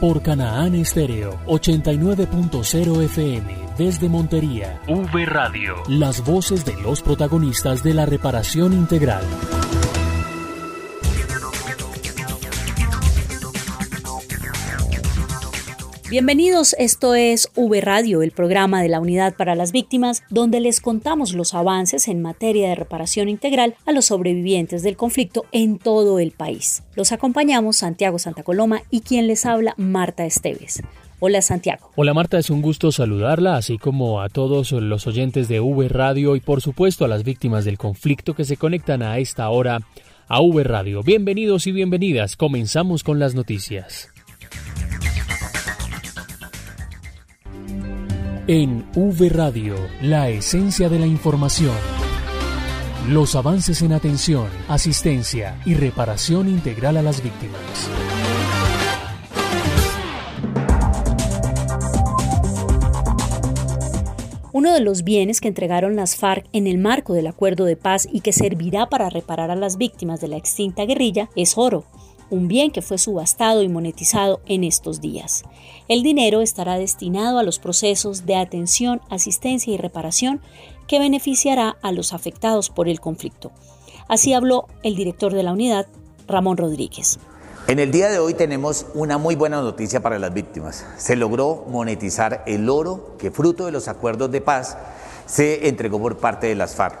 Por Canaán Estéreo 89.0 FM desde Montería. V Radio. Las voces de los protagonistas de la reparación integral. Bienvenidos, esto es V Radio, el programa de la Unidad para las Víctimas, donde les contamos los avances en materia de reparación integral a los sobrevivientes del conflicto en todo el país. Los acompañamos Santiago Santa Coloma y quien les habla Marta Esteves. Hola Santiago. Hola Marta, es un gusto saludarla, así como a todos los oyentes de V Radio y por supuesto a las víctimas del conflicto que se conectan a esta hora a V Radio. Bienvenidos y bienvenidas, comenzamos con las noticias. En V Radio, la esencia de la información. Los avances en atención, asistencia y reparación integral a las víctimas. Uno de los bienes que entregaron las FARC en el marco del acuerdo de paz y que servirá para reparar a las víctimas de la extinta guerrilla es oro, un bien que fue subastado y monetizado en estos días. El dinero estará destinado a los procesos de atención, asistencia y reparación que beneficiará a los afectados por el conflicto. Así habló el director de la unidad, Ramón Rodríguez. En el día de hoy tenemos una muy buena noticia para las víctimas. Se logró monetizar el oro que fruto de los acuerdos de paz se entregó por parte de las FARC.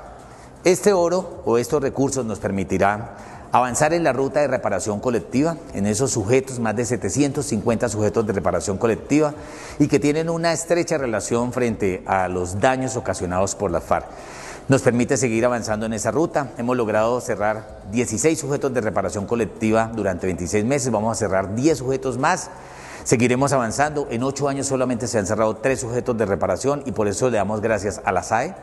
Este oro o estos recursos nos permitirán avanzar en la ruta de reparación colectiva, en esos sujetos, más de 750 sujetos de reparación colectiva, y que tienen una estrecha relación frente a los daños ocasionados por la FARC. Nos permite seguir avanzando en esa ruta. Hemos logrado cerrar 16 sujetos de reparación colectiva durante 26 meses, vamos a cerrar 10 sujetos más. Seguiremos avanzando. En ocho años solamente se han cerrado tres sujetos de reparación y por eso le damos gracias a la SAE,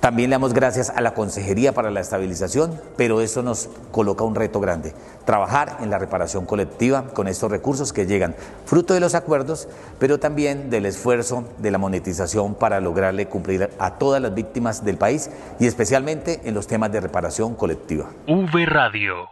también le damos gracias a la Consejería para la Estabilización, pero eso nos coloca un reto grande, trabajar en la reparación colectiva con estos recursos que llegan fruto de los acuerdos, pero también del esfuerzo de la monetización para lograrle cumplir a todas las víctimas del país y especialmente en los temas de reparación colectiva. V Radio.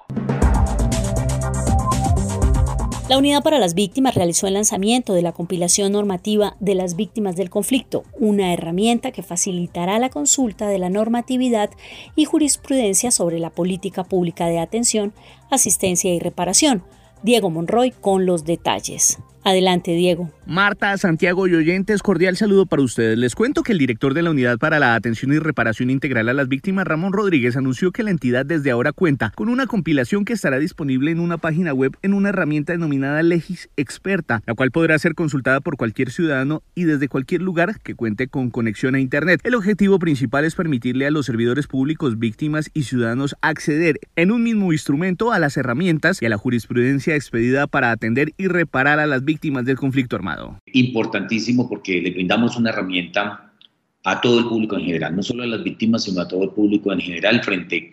La Unidad para las Víctimas realizó el lanzamiento de la compilación normativa de las víctimas del conflicto, una herramienta que facilitará la consulta de la normatividad y jurisprudencia sobre la política pública de atención, asistencia y reparación. Diego Monroy con los detalles. Adelante, Diego. Marta, Santiago y oyentes, cordial saludo para ustedes. Les cuento que el director de la Unidad para la Atención y Reparación Integral a las Víctimas, Ramón Rodríguez, anunció que la entidad desde ahora cuenta con una compilación que estará disponible en una página web en una herramienta denominada Legis Experta, la cual podrá ser consultada por cualquier ciudadano y desde cualquier lugar que cuente con conexión a Internet. El objetivo principal es permitirle a los servidores públicos, víctimas y ciudadanos acceder en un mismo instrumento a las herramientas y a la jurisprudencia expedida para atender y reparar a las víctimas víctimas del conflicto armado. Importantísimo porque le brindamos una herramienta a todo el público en general, no solo a las víctimas, sino a todo el público en general frente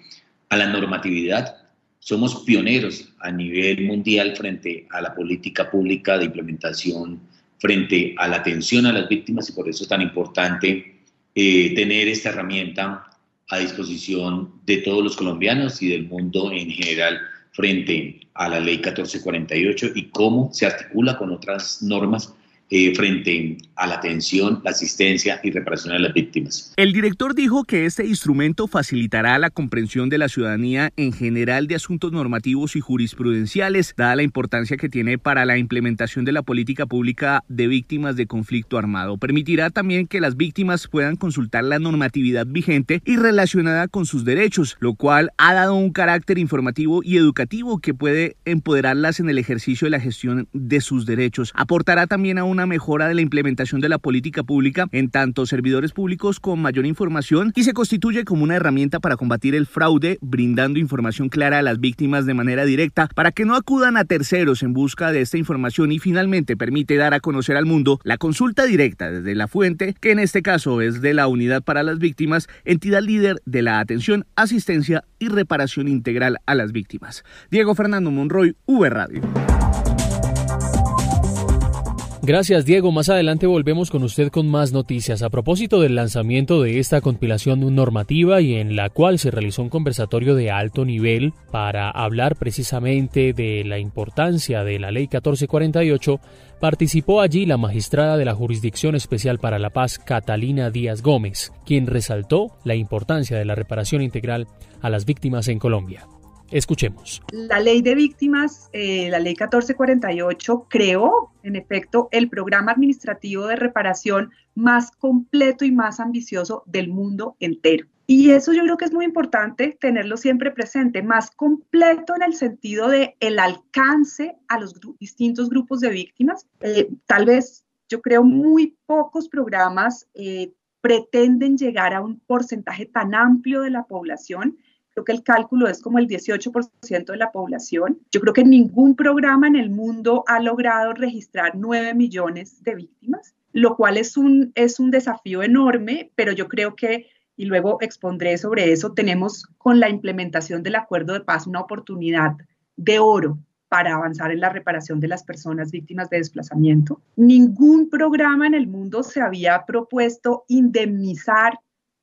a la normatividad. Somos pioneros a nivel mundial frente a la política pública de implementación, frente a la atención a las víctimas y por eso es tan importante eh, tener esta herramienta a disposición de todos los colombianos y del mundo en general frente a la ley 1448 y cómo se articula con otras normas eh, frente a la atención, la asistencia y reparación a las víctimas. El director dijo que este instrumento facilitará la comprensión de la ciudadanía en general de asuntos normativos y jurisprudenciales, dada la importancia que tiene para la implementación de la política pública de víctimas de conflicto armado. Permitirá también que las víctimas puedan consultar la normatividad vigente y relacionada con sus derechos, lo cual ha dado un carácter informativo y educativo que puede empoderarlas en el ejercicio de la gestión de sus derechos. Aportará también a un una mejora de la implementación de la política pública en tanto servidores públicos con mayor información y se constituye como una herramienta para combatir el fraude, brindando información clara a las víctimas de manera directa para que no acudan a terceros en busca de esta información y finalmente permite dar a conocer al mundo la consulta directa desde la fuente, que en este caso es de la Unidad para las Víctimas, entidad líder de la atención, asistencia y reparación integral a las víctimas. Diego Fernando Monroy, V Radio. Gracias Diego, más adelante volvemos con usted con más noticias a propósito del lanzamiento de esta compilación normativa y en la cual se realizó un conversatorio de alto nivel para hablar precisamente de la importancia de la ley 1448. Participó allí la magistrada de la Jurisdicción Especial para la Paz, Catalina Díaz Gómez, quien resaltó la importancia de la reparación integral a las víctimas en Colombia. Escuchemos. La ley de víctimas, eh, la ley 1448, creó en efecto el programa administrativo de reparación más completo y más ambicioso del mundo entero. Y eso yo creo que es muy importante tenerlo siempre presente, más completo en el sentido de el alcance a los distintos grupos de víctimas. Eh, tal vez yo creo muy pocos programas eh, pretenden llegar a un porcentaje tan amplio de la población Creo que el cálculo es como el 18% de la población. Yo creo que ningún programa en el mundo ha logrado registrar 9 millones de víctimas, lo cual es un, es un desafío enorme, pero yo creo que, y luego expondré sobre eso, tenemos con la implementación del acuerdo de paz una oportunidad de oro para avanzar en la reparación de las personas víctimas de desplazamiento. Ningún programa en el mundo se había propuesto indemnizar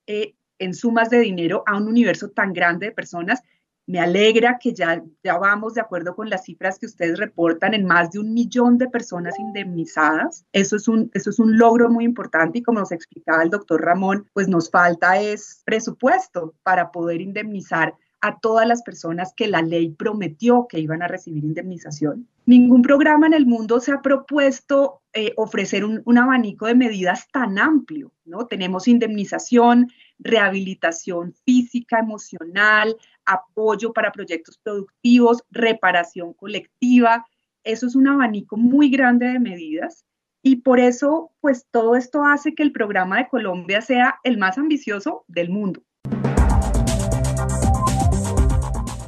eh, en sumas de dinero a un universo tan grande de personas. Me alegra que ya, ya vamos de acuerdo con las cifras que ustedes reportan en más de un millón de personas indemnizadas. Eso es un, eso es un logro muy importante y como nos explicaba el doctor Ramón, pues nos falta es presupuesto para poder indemnizar a todas las personas que la ley prometió que iban a recibir indemnización. Ningún programa en el mundo se ha propuesto eh, ofrecer un, un, abanico de medidas tan amplio, ¿no? Tenemos indemnización, rehabilitación física, emocional, apoyo para proyectos productivos, reparación colectiva. Eso es un abanico muy grande de medidas y por eso, pues todo esto hace que el programa de Colombia sea el más ambicioso del mundo.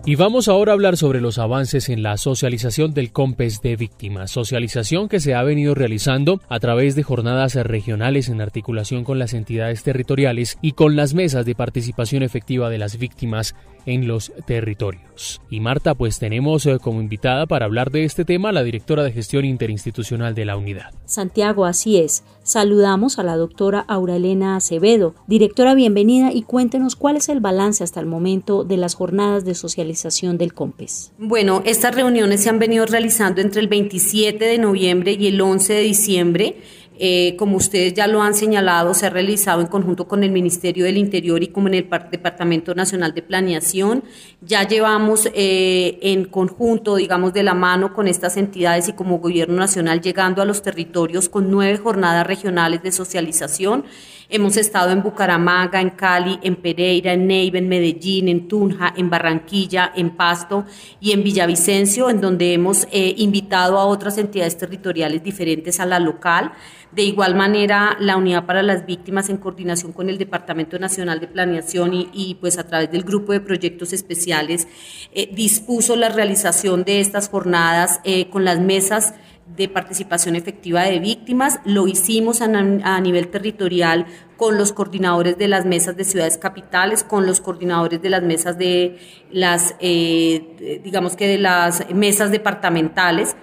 Y vamos ahora a hablar sobre los avances en la socialización del COMPES de víctimas, socialización que se ha venido realizando a través de jornadas regionales en articulación con las entidades territoriales y con las mesas de participación efectiva de las víctimas en los territorios. Y Marta, pues tenemos eh, como invitada para hablar de este tema a la directora de gestión interinstitucional de la unidad. Santiago, así es. Saludamos a la doctora Aurelena Acevedo. Directora, bienvenida y cuéntenos cuál es el balance hasta el momento de las jornadas de socialización del COMPES. Bueno, estas reuniones se han venido realizando entre el 27 de noviembre y el 11 de diciembre eh, como ustedes ya lo han señalado, se ha realizado en conjunto con el Ministerio del Interior y como en el Departamento Nacional de Planeación. Ya llevamos eh, en conjunto, digamos, de la mano con estas entidades y como Gobierno Nacional llegando a los territorios con nueve jornadas regionales de socialización. Hemos estado en Bucaramanga, en Cali, en Pereira, en Neiva, en Medellín, en Tunja, en Barranquilla, en Pasto y en Villavicencio, en donde hemos eh, invitado a otras entidades territoriales diferentes a la local. De igual manera, la Unidad para las Víctimas, en coordinación con el Departamento Nacional de Planeación y, pues a través del Grupo de Proyectos Especiales, eh, dispuso la realización de estas jornadas eh, con las mesas de participación efectiva de víctimas. Lo hicimos a, nivel territorial con los coordinadores de las mesas de ciudades capitales, con los coordinadores de las mesas de las, eh, digamos que de las mesas departamentales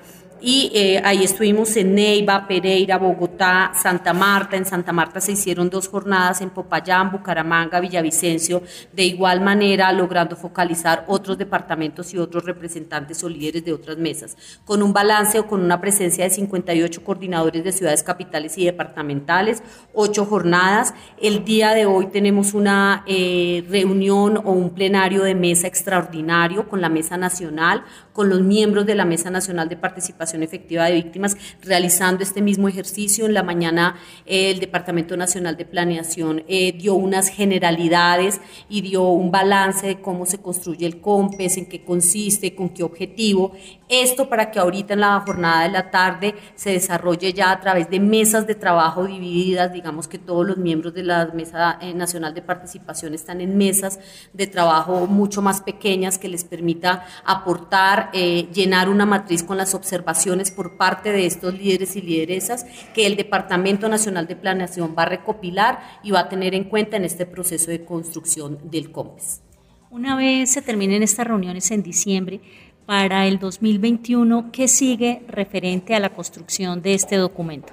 y eh, ahí estuvimos en Neiva, Pereira, Bogotá, Santa Marta. En Santa Marta se hicieron dos jornadas en Popayán, Bucaramanga, Villavicencio, de igual manera logrando focalizar otros departamentos y otros representantes o líderes de otras mesas, con un balance o con una presencia de 58 coordinadores de ciudades capitales y departamentales, ocho jornadas. El día de hoy tenemos una eh, reunión o un plenario de mesa extraordinario con la Mesa Nacional, con los miembros de la Mesa Nacional de Participación reparación efectiva de víctimas, realizando este mismo ejercicio. En la mañana el Departamento Nacional de Planeación dio unas generalidades y dio un balance de cómo se construye el COMPES, en qué consiste, con qué objetivo. Esto para que ahorita en la jornada de la tarde se desarrolle ya a través de mesas de trabajo divididas, digamos que todos los miembros de la Mesa eh, Nacional de Participación están en mesas de trabajo mucho más pequeñas que les permita aportar, eh, llenar una matriz con las observaciones por parte de estos líderes y lideresas que el Departamento Nacional de Planeación va a recopilar y va a tener en cuenta en este proceso de construcción del COMPES. Una vez se terminen estas reuniones en diciembre, para el 2021, ¿qué sigue referente a la construcción de este documento?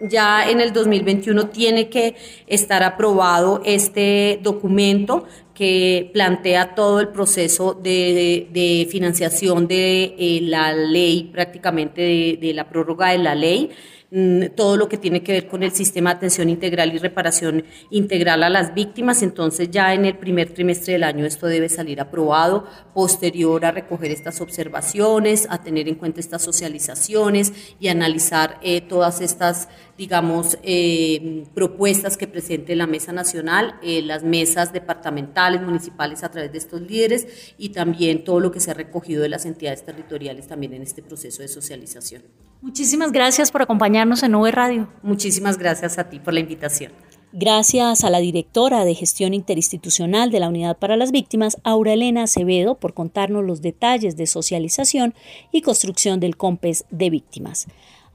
Ya en el 2021 tiene que estar aprobado este documento que plantea todo el proceso de, financiación de eh, la ley, prácticamente de la prórroga de la ley. Mm, todo lo que tiene que ver con el sistema de atención integral y reparación integral a las víctimas. Entonces ya en el primer trimestre del año esto debe salir aprobado, posterior a recoger estas observaciones, a tener en cuenta estas socializaciones y analizar eh, todas estas, digamos, eh, propuestas que presente la Mesa Nacional, eh, las mesas departamentales, municipales a través de estos líderes y también todo lo que se ha recogido de las entidades territoriales también en este proceso de socialización. Muchísimas gracias por acompañarnos en Nube Radio. Muchísimas gracias a ti por la invitación. Gracias a la directora de Gestión Interinstitucional de la Unidad para las Víctimas, Aura Elena Acevedo, por contarnos los detalles de socialización y construcción del COMPES de víctimas.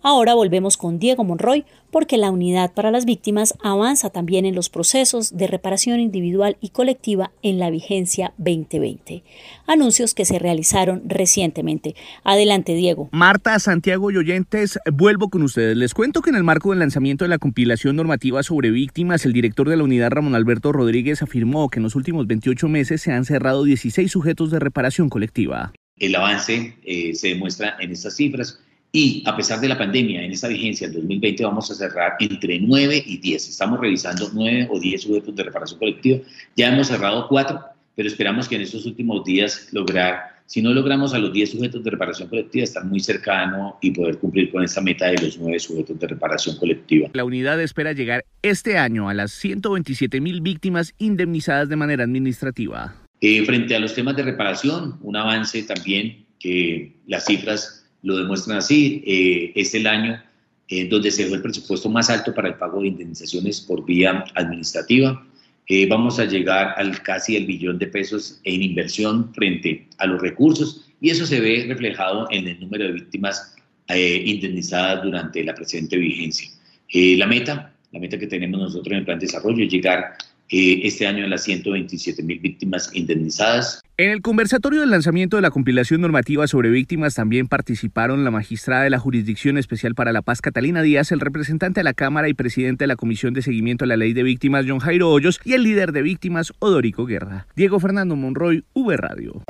Ahora volvemos con Diego Monroy porque la Unidad para las Víctimas avanza también en los procesos de reparación individual y colectiva en la vigencia 2020. Anuncios que se realizaron recientemente. Adelante, Diego. Marta, Santiago y oyentes, vuelvo con ustedes. Les cuento que en el marco del lanzamiento de la compilación normativa sobre víctimas, el director de la unidad, Ramón Alberto Rodríguez, afirmó que en los últimos 28 meses se han cerrado 16 sujetos de reparación colectiva. El avance eh, se demuestra en estas cifras y a pesar de la pandemia, en esta vigencia del 2020 vamos a cerrar entre 9 y 10. Estamos revisando 9 o 10 sujetos de reparación colectiva. Ya hemos cerrado 4, pero esperamos que en estos últimos días lograr, si no logramos a los 10 sujetos de reparación colectiva, estar muy cercano y poder cumplir con esta meta de los 9 sujetos de reparación colectiva. La unidad espera llegar este año a las 127 mil víctimas indemnizadas de manera administrativa. Eh, frente a los temas de reparación, un avance también que las cifras lo demuestran así. Eh, es el año en donde se dejó el presupuesto más alto para el pago de indemnizaciones por vía administrativa. Eh, vamos a llegar al casi el billón de pesos en inversión frente a los recursos y eso se ve reflejado en el número de víctimas eh, indemnizadas durante la presente vigencia. la meta, la meta que tenemos nosotros en el plan de desarrollo es llegar este año las 127 mil víctimas indemnizadas. En el conversatorio del lanzamiento de la compilación normativa sobre víctimas también participaron la magistrada de la Jurisdicción Especial para la Paz, Catalina Díaz, el representante de la Cámara y presidente de la Comisión de Seguimiento a la Ley de Víctimas, John Jairo Hoyos, y el líder de víctimas, Odorico Guerra. Diego Fernando Monroy, V Radio.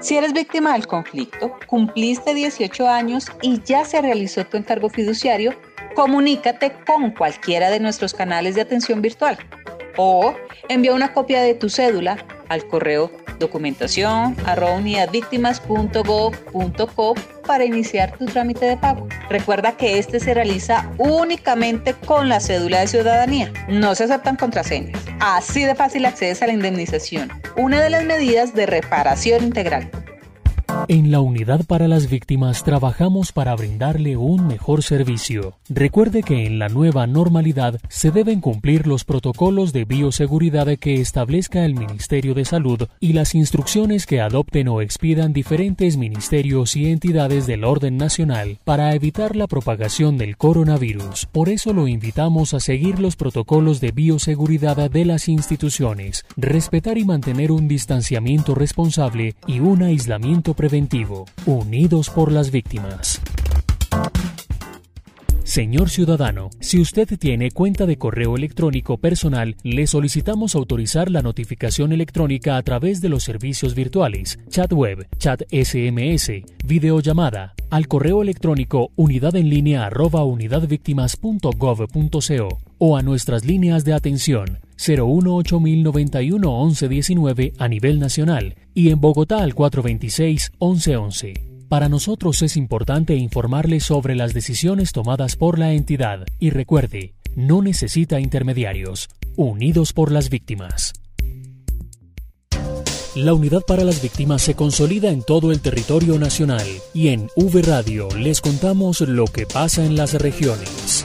Si eres víctima del conflicto, cumpliste 18 años y ya se realizó tu encargo fiduciario, comunícate con cualquiera de nuestros canales de atención virtual o envía una copia de tu cédula al correo documentación para iniciar tu trámite de pago. Recuerda que este se realiza únicamente con la cédula de ciudadanía. No se aceptan contraseñas. Así de fácil accedes a la indemnización, una de las medidas de reparación integral. En la Unidad para las Víctimas trabajamos para brindarle un mejor servicio. Recuerde que en la nueva normalidad se deben cumplir los protocolos de bioseguridad que establezca el Ministerio de Salud y las instrucciones que adopten o expidan diferentes ministerios y entidades del orden nacional para evitar la propagación del coronavirus. Por eso lo invitamos a seguir los protocolos de bioseguridad de las instituciones, respetar y mantener un distanciamiento responsable y un aislamiento preventivo, unidos por las víctimas. Señor ciudadano, si usted tiene cuenta de correo electrónico personal, le solicitamos autorizar la notificación electrónica a través de los servicios virtuales, chat web, chat SMS, videollamada, al correo electrónico unidad en línea o a nuestras líneas de atención 018 1119 a nivel nacional y en Bogotá al 426 1111. Para nosotros es importante informarle sobre las decisiones tomadas por la entidad y recuerde, no necesita intermediarios, unidos por las víctimas. La unidad para las víctimas se consolida en todo el territorio nacional y en V Radio les contamos lo que pasa en las regiones.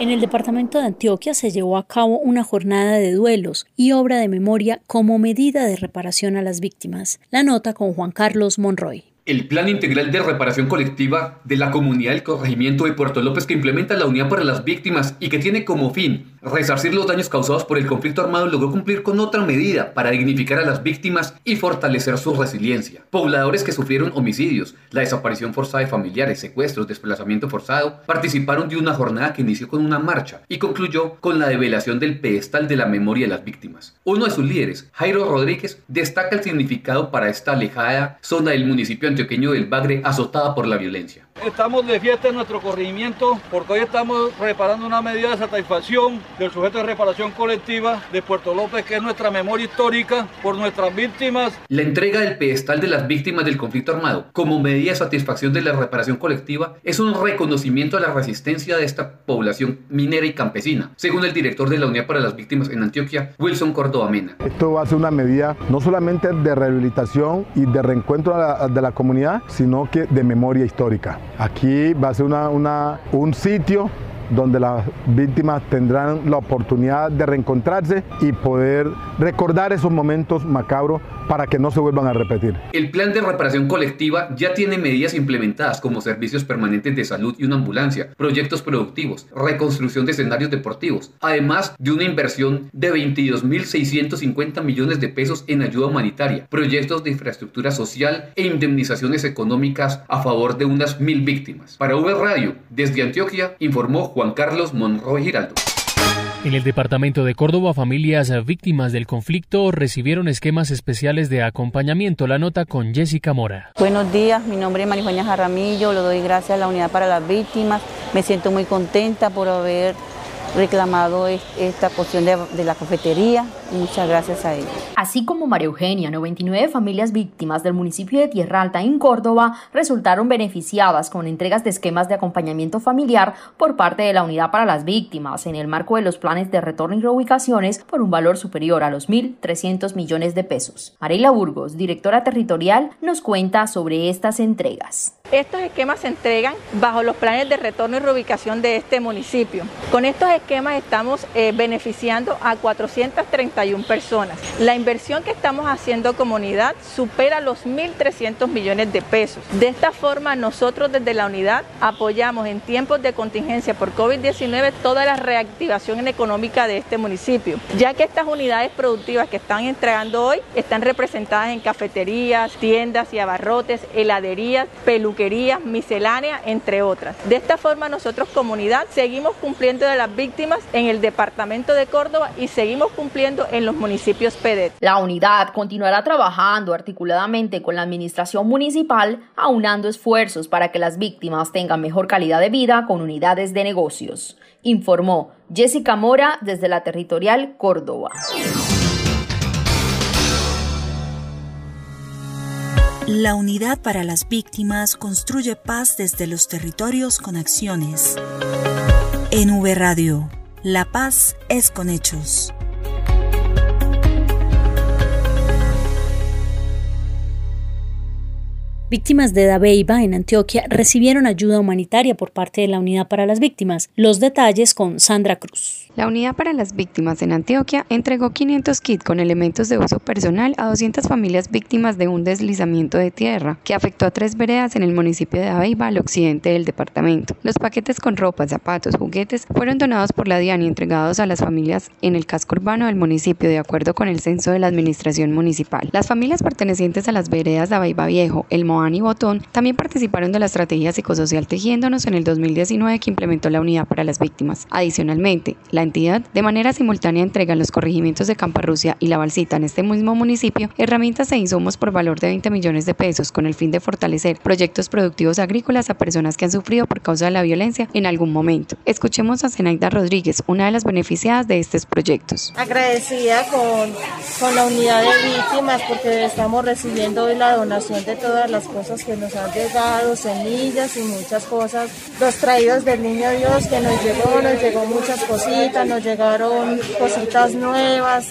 En el departamento de Antioquia se llevó a cabo una jornada de duelos y obra de memoria como medida de reparación a las víctimas. La nota con Juan Carlos Monroy el Plan Integral de Reparación Colectiva de la Comunidad del Corregimiento de Puerto López que implementa la Unidad para las Víctimas y que tiene como fin resarcir los daños causados por el conflicto armado logró cumplir con otra medida para dignificar a las víctimas y fortalecer su resiliencia. Pobladores que sufrieron homicidios, la desaparición forzada de familiares, secuestros, desplazamiento forzado, participaron de una jornada que inició con una marcha y concluyó con la develación del pedestal de la memoria de las víctimas. Uno de sus líderes, Jairo Rodríguez, destaca el significado para esta alejada zona del municipio antioqueño del Bagre azotada por la violencia. Estamos de fiesta en nuestro corregimiento porque hoy estamos preparando una medida de satisfacción del sujeto de reparación colectiva de Puerto López, que es nuestra memoria histórica por nuestras víctimas. La entrega del pedestal de las víctimas del conflicto armado como medida de satisfacción de la reparación colectiva es un reconocimiento a la resistencia de esta población minera y campesina, según el director de la Unidad para las Víctimas en Antioquia, Wilson Córdoba Mena. Esto va a ser una medida no solamente de rehabilitación y de reencuentro de la comunidad, sino que de memoria histórica. Aquí va a ser una, un sitio donde las víctimas tendrán la oportunidad de reencontrarse y poder recordar esos momentos macabros para que no se vuelvan a repetir. El plan de reparación colectiva ya tiene medidas implementadas como servicios permanentes de salud y una ambulancia, proyectos productivos, reconstrucción de escenarios deportivos, además de una inversión de 22.650 millones de pesos en ayuda humanitaria, proyectos de infraestructura social e indemnizaciones económicas a favor de unas mil víctimas. Para V Radio, desde Antioquia, informó Juan Carlos Monroy Giraldo. En el departamento de Córdoba, familias víctimas del conflicto recibieron esquemas especiales de acompañamiento. La nota con Jessica Mora. Buenos días, mi nombre es Marijuana Jaramillo, lo doy gracias a la Unidad para las Víctimas. Me siento muy contenta por haber reclamado esta cuestión de, la cafetería. Muchas gracias a ellos. Así como María Eugenia, 99 familias víctimas del municipio de Tierra Alta en Córdoba resultaron beneficiadas con entregas de esquemas de acompañamiento familiar por parte de la Unidad para las Víctimas en el marco de los planes de retorno y reubicaciones por un valor superior a los 1.300 millones de pesos. Mareila Burgos, directora territorial, nos cuenta sobre estas entregas. Estos esquemas se entregan bajo los planes de retorno y reubicación de este municipio. Con estos esquemas estamos eh, beneficiando a 431 personas. La inversión que estamos haciendo comunidad supera los 1.300 millones de pesos. De esta forma, nosotros desde la unidad apoyamos en tiempos de contingencia por COVID-19 toda la reactivación económica de este municipio, ya que estas unidades productivas que están entregando hoy están representadas en cafeterías, tiendas y abarrotes, heladerías, peluquerías, misceláneas, entre otras. De esta forma, nosotros comunidad seguimos cumpliendo de las víctimas en el departamento de Córdoba y seguimos cumpliendo en los municipios PEDET. La unidad continuará trabajando articuladamente con la administración municipal, aunando esfuerzos para que las víctimas tengan mejor calidad de vida con unidades de negocios, informó Jessica Mora desde la territorial Córdoba. La Unidad para las Víctimas construye paz desde los territorios con acciones. En V Radio, la paz es con hechos. Víctimas de Dabeiba en Antioquia recibieron ayuda humanitaria por parte de la Unidad para las Víctimas. Los detalles con Sandra Cruz. La Unidad para las Víctimas en Antioquia entregó 500 kits con elementos de uso personal a 200 familias víctimas de un deslizamiento de tierra que afectó a tres veredas en el municipio de Abeiba, al occidente del departamento. Los paquetes con ropa, zapatos, juguetes fueron donados por la DIAN y entregados a las familias en el casco urbano del municipio de acuerdo con el censo de la administración municipal. Las familias pertenecientes a las veredas de Abeiba Viejo, El y Botón también participaron de la estrategia psicosocial Tejiéndonos en el 2019 que implementó la Unidad para las Víctimas. Adicionalmente, la entidad de manera simultánea entrega en los corregimientos de Camparrucia y La Balsita en este mismo municipio herramientas e insumos por valor de 20 millones de pesos con el fin de fortalecer proyectos productivos agrícolas a personas que han sufrido por causa de la violencia en algún momento. Escuchemos a Zenaida Rodríguez, una de las beneficiadas de estos proyectos. Agradecida con, con la unidad de víctimas porque estamos recibiendo hoy la donación de todas las cosas que nos han llegado, semillas y muchas cosas. Los traídos del Niño Dios que nos llegó, nos llegó muchas cositas, nos llegaron cositas nuevas,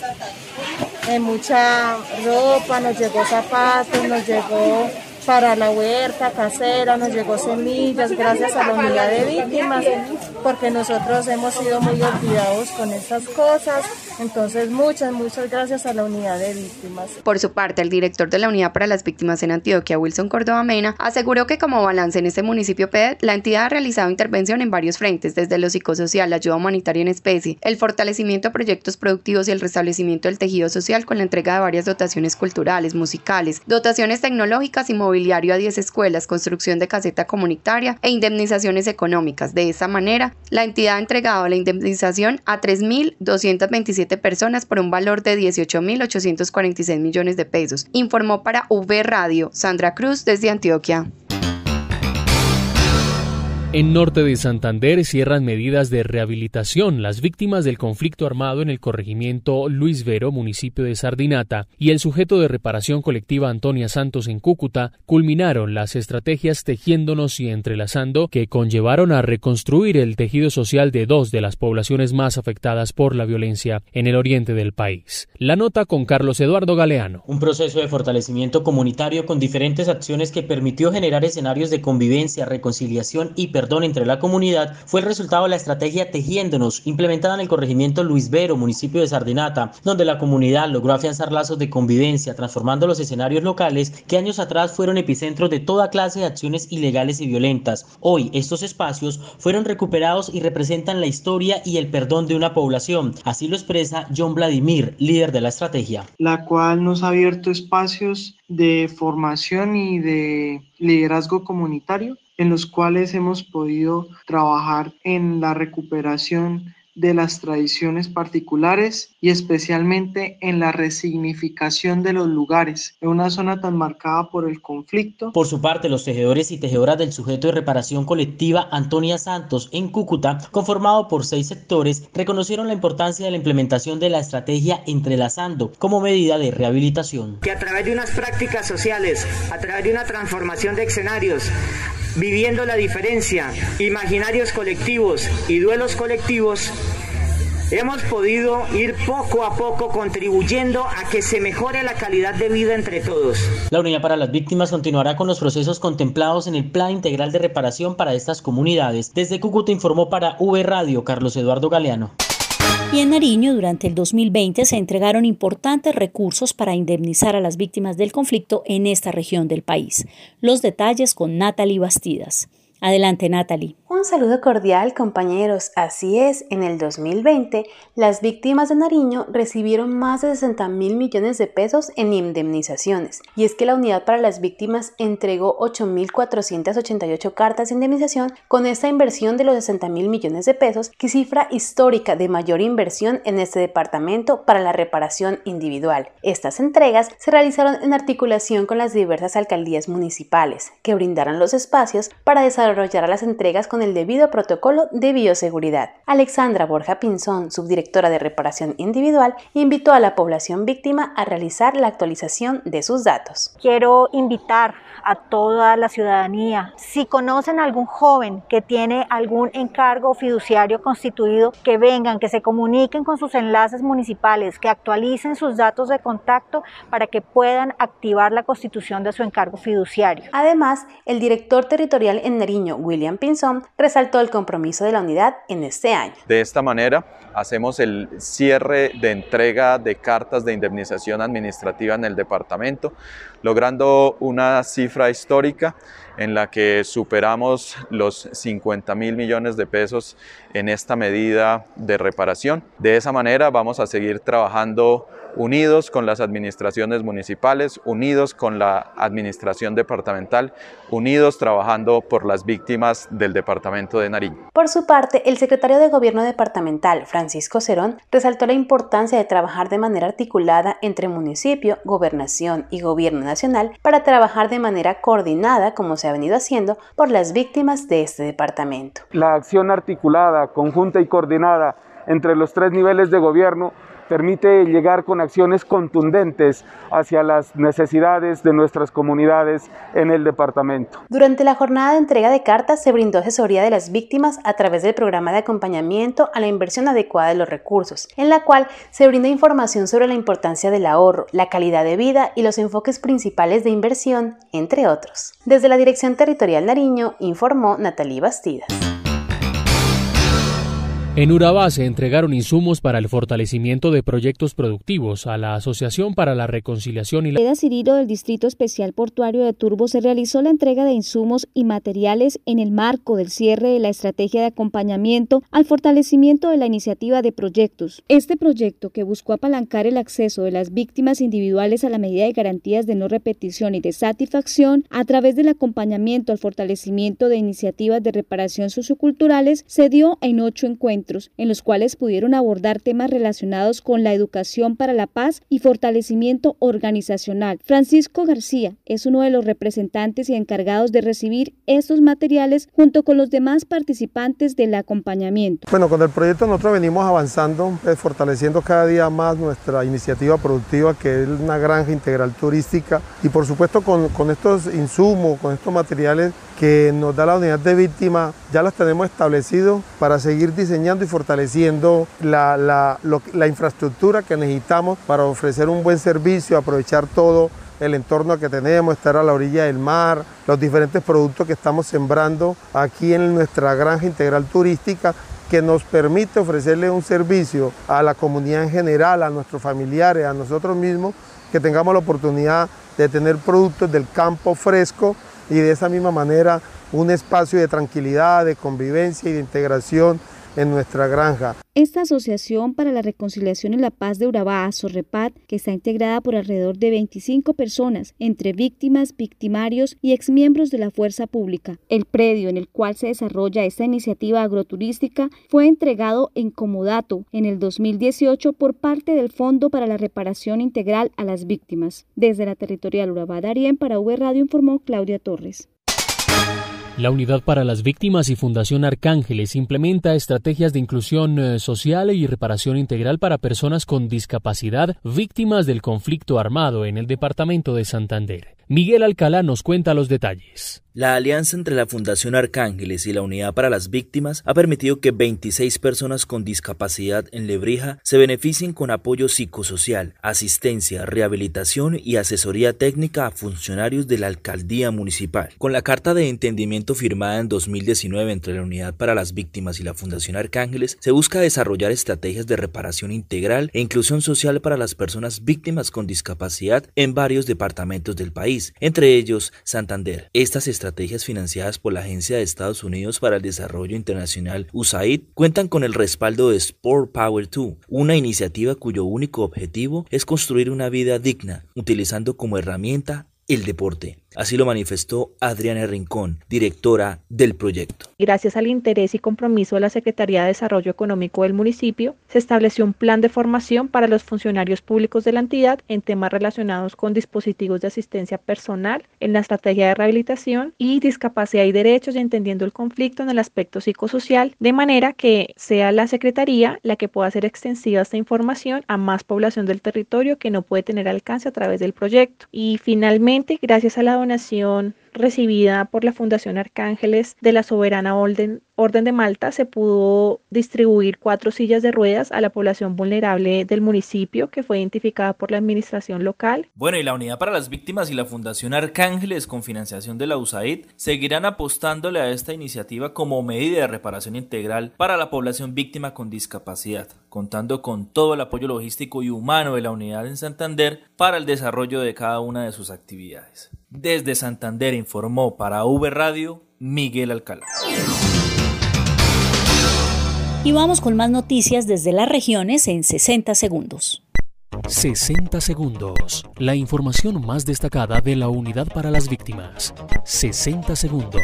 eh, mucha ropa, nos llegó zapatos, nos llegó para la huerta casera, nos llegó semillas gracias a la unidad de víctimas, porque nosotros hemos sido muy olvidados con estas cosas. Entonces, muchas, muchas gracias a la unidad de víctimas. Por su parte, el director de la Unidad para las Víctimas en Antioquia, Wilson Córdoba Mena, aseguró que como balance en este municipio PED, la entidad ha realizado intervención en varios frentes, desde lo psicosocial, la ayuda humanitaria en especie, el fortalecimiento de proyectos productivos y el restablecimiento del tejido social con la entrega de varias dotaciones culturales, musicales, dotaciones tecnológicas y mobiliario a 10 escuelas, construcción de caseta comunitaria e indemnizaciones económicas. De esa manera, la entidad ha entregado la indemnización a 3.227 personas por un valor de 18.846 millones de pesos, informó para V Radio Sandra Cruz desde Antioquia. En norte de Santander cierran medidas de rehabilitación. Las víctimas del conflicto armado en el corregimiento Luis Vero, municipio de Sardinata, y el sujeto de reparación colectiva Antonia Santos en Cúcuta culminaron las estrategias tejiéndonos y entrelazando que conllevaron a reconstruir el tejido social de dos de las poblaciones más afectadas por la violencia en el oriente del país. La nota con Carlos Eduardo Galeano. Un proceso de fortalecimiento comunitario con diferentes acciones que permitió generar escenarios de convivencia, reconciliación y perdón entre la comunidad fue el resultado de la estrategia Tejiéndonos, implementada en el corregimiento Luis Vero, municipio de Sardinata, donde la comunidad logró afianzar lazos de convivencia, transformando los escenarios locales que años atrás fueron epicentros de toda clase de acciones ilegales y violentas. Hoy, estos espacios fueron recuperados y representan la historia y el perdón de una población. Así lo expresa John Vladimir, líder de la estrategia. La cual nos ha abierto espacios de formación y de liderazgo comunitario en los cuales hemos podido trabajar en la recuperación de las tradiciones particulares y especialmente en la resignificación de los lugares en una zona tan marcada por el conflicto. Por su parte, los tejedores y tejedoras del sujeto de reparación colectiva Antonia Santos en Cúcuta, conformado por seis sectores, reconocieron la importancia de la implementación de la estrategia Entrelazando como medida de rehabilitación. Que a través de unas prácticas sociales, a través de una transformación de escenarios, viviendo la diferencia, imaginarios colectivos y duelos colectivos, hemos podido ir poco a poco contribuyendo a que se mejore la calidad de vida entre todos. La Unidad para las Víctimas continuará con los procesos contemplados en el Plan Integral de Reparación para estas comunidades. Desde Cúcuta informó para V Radio Carlos Eduardo Galeano. Y en Nariño, durante el 2020, se entregaron importantes recursos para indemnizar a las víctimas del conflicto en esta región del país. Los detalles con Natalie Bastidas. Adelante, Natalie. Un saludo cordial, compañeros. Así es, en el 2020, las víctimas de Nariño recibieron más de 60 mil millones de pesos en indemnizaciones. Y es que la Unidad para las Víctimas entregó 8.488 cartas de indemnización con esta inversión de los 60 mil millones de pesos, que cifra histórica de mayor inversión en este departamento para la reparación individual. Estas entregas se realizaron en articulación con las diversas alcaldías municipales, que brindaron los espacios para desarrollar las entregas con el debido protocolo de bioseguridad. Alexandra Borja Pinzón, subdirectora de reparación individual, invitó a la población víctima a realizar la actualización de sus datos. Quiero invitar a toda la ciudadanía, si conocen a algún joven que tiene algún encargo fiduciario constituido, que vengan, que se comuniquen con sus enlaces municipales, que actualicen sus datos de contacto para que puedan activar la constitución de su encargo fiduciario. Además, el director territorial en Nariño William Pinzón, resaltó el compromiso de la unidad en este año. De esta manera, hacemos el cierre de entrega de cartas de indemnización administrativa en el departamento, logrando una cifra histórica en la que superamos los 50 mil millones de pesos en esta medida de reparación. De esa manera vamos a seguir trabajando unidos con las administraciones municipales, unidos con la administración departamental, unidos trabajando por las víctimas del departamento de Nariño. Por su parte, el secretario de Gobierno departamental, Francisco Cerón, resaltó la importancia de trabajar de manera articulada entre municipio, gobernación y gobierno para trabajar de manera coordinada como se ha venido haciendo por las víctimas de este departamento. La acción articulada, conjunta y coordinada entre los tres niveles de gobierno permite llegar con acciones contundentes hacia las necesidades de nuestras comunidades en el departamento. Durante la jornada de entrega de cartas se brindó asesoría de las víctimas a través del programa de acompañamiento a la inversión adecuada de los recursos, en la cual se brinda información sobre la importancia del ahorro, la calidad de vida y los enfoques principales de inversión, entre otros. Desde la Dirección Territorial Nariño informó Natalie Bastidas. En Urabá se entregaron insumos para el fortalecimiento de proyectos productivos a la Asociación para la Reconciliación y la... En Cirilo del Distrito Especial Portuario de Turbo se realizó la entrega de insumos y materiales en el marco del cierre de la estrategia de acompañamiento al fortalecimiento de la iniciativa de proyectos. Este proyecto, que buscó apalancar el acceso de las víctimas individuales a la medida de garantías de no repetición y de satisfacción a través del acompañamiento al fortalecimiento de iniciativas de reparación socioculturales, se dio en ocho encuentros en los cuales pudieron abordar temas relacionados con la educación para la paz y fortalecimiento organizacional. Francisco García es uno de los representantes y encargados de recibir estos materiales junto con los demás participantes del acompañamiento. Bueno, con el proyecto nosotros venimos avanzando, pues, fortaleciendo cada día más nuestra iniciativa productiva que es una granja integral turística y por supuesto con, con estos insumos, con estos materiales que nos da la unidad de víctima, ya los tenemos establecidos para seguir diseñando y fortaleciendo la, la, infraestructura que necesitamos para ofrecer un buen servicio, aprovechar todo el entorno que tenemos, estar a la orilla del mar, los diferentes productos que estamos sembrando aquí en nuestra granja integral turística que nos permite ofrecerle un servicio a la comunidad en general, a nuestros familiares, a nosotros mismos, que tengamos la oportunidad de tener productos del campo fresco y de esa misma manera un espacio de tranquilidad, de convivencia y de integración en nuestra granja. Esta Asociación para la Reconciliación y la Paz de Urabá, Sorrepat, que está integrada por alrededor de 25 personas, entre víctimas, victimarios y exmiembros de la fuerza pública. El predio en el cual se desarrolla esta iniciativa agroturística fue entregado en comodato en el 2018 por parte del Fondo para la Reparación Integral a las Víctimas. Desde la territorial Urabá Darien para V Radio informó Claudia Torres. La Unidad para las Víctimas y Fundación Arcángeles implementa estrategias de inclusión eh, social y reparación integral para personas con discapacidad víctimas del conflicto armado en el departamento de Santander. Miguel Alcalá nos cuenta los detalles. La alianza entre la Fundación Arcángeles y la Unidad para las Víctimas ha permitido que 26 personas con discapacidad en Lebrija se beneficien con apoyo psicosocial, asistencia, rehabilitación y asesoría técnica a funcionarios de la Alcaldía Municipal. Con la Carta de Entendimiento firmada en 2019 entre la Unidad para las Víctimas y la Fundación Arcángeles, se busca desarrollar estrategias de reparación integral e inclusión social para las personas víctimas con discapacidad en varios departamentos del país, entre ellos Santander. Estas estrategias financiadas por la Agencia de Estados Unidos para el Desarrollo Internacional USAID cuentan con el respaldo de Sport Power 2, una iniciativa cuyo único objetivo es construir una vida digna, utilizando como herramienta el deporte. Así lo manifestó Adriana Rincón, directora del proyecto. Gracias al interés y compromiso de la Secretaría de Desarrollo Económico del municipio, se estableció un plan de formación para los funcionarios públicos de la entidad en temas relacionados con dispositivos de asistencia personal, en la estrategia de rehabilitación y discapacidad y derechos y entendiendo el conflicto en el aspecto psicosocial, de manera que sea la Secretaría la que pueda hacer extensiva esta información a más población del territorio que no puede tener alcance a través del proyecto. Y finalmente, gracias a la donación recibida por la Fundación Arcángeles de la Soberana Orden, de Malta, se pudo distribuir cuatro sillas de ruedas a la población vulnerable del municipio que fue identificada por la administración local. Bueno, y la Unidad para las Víctimas y la Fundación Arcángeles con financiación de la USAID seguirán apostándole a esta iniciativa como medida de reparación integral para la población víctima con discapacidad, contando con todo el apoyo logístico y humano de la unidad en Santander para el desarrollo de cada una de sus actividades. Desde Santander informó para V Radio Miguel Alcalá. Y vamos con más noticias desde las regiones en 60 segundos. 60 segundos. La información más destacada de la Unidad para las Víctimas. 60 segundos.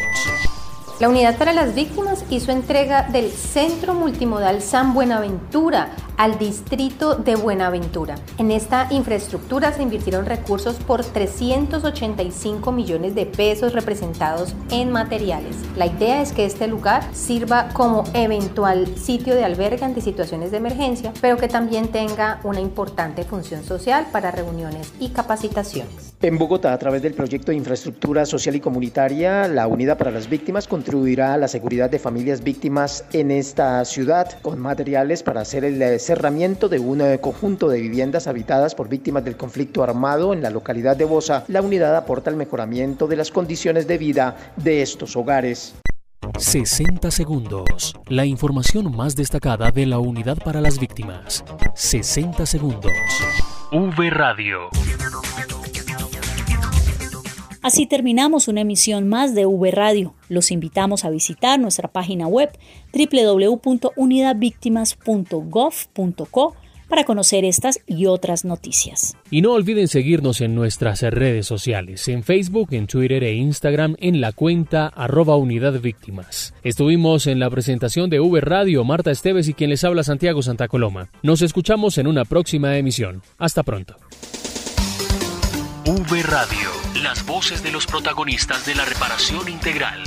La Unidad para las Víctimas hizo entrega del Centro Multimodal San Buenaventura al distrito de Buenaventura. En esta infraestructura se invirtieron recursos por 385 millones de pesos representados en materiales. La idea es que este lugar sirva como eventual sitio de albergue ante situaciones de emergencia, pero que también tenga una importante función social para reuniones y capacitaciones. En Bogotá, a través del proyecto de infraestructura social y comunitaria, la Unidad para las Víctimas contribuirá la seguridad de familias víctimas en esta ciudad con materiales para hacer el cerramiento de un eh, conjunto de viviendas habitadas por víctimas del conflicto armado en la localidad de Bosa. La unidad aporta el mejoramiento de las condiciones de vida de estos hogares. 60 segundos. La información más destacada de la Unidad para las Víctimas. 60 segundos. V Radio. Así terminamos una emisión más de V Radio. Los invitamos a visitar nuestra página web www.unidadvictimas.gov.co para conocer estas y otras noticias. Y no olviden seguirnos en nuestras redes sociales, en Facebook, en Twitter e Instagram, en la cuenta arroba. Estuvimos en la presentación de V Radio, Marta Esteves y quien les habla Santiago Santa Coloma. Nos escuchamos en una próxima emisión. Hasta pronto. V Radio, las voces de los protagonistas de la reparación integral.